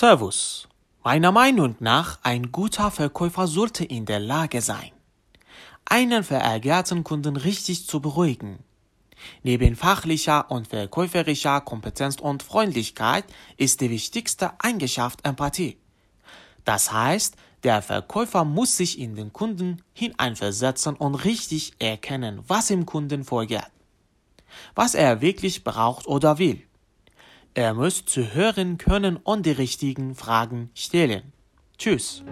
Servus. Meiner Meinung nach, ein guter Verkäufer sollte in der Lage sein, einen verärgerten Kunden richtig zu beruhigen. Neben fachlicher und verkäuferischer Kompetenz und Freundlichkeit ist die wichtigste Eigenschaft Empathie. Das heißt, der Verkäufer muss sich in den Kunden hineinversetzen und richtig erkennen, was im Kunden vorgeht, was er wirklich braucht oder will. Er muss zuhören können und die richtigen Fragen stellen. Tschüss.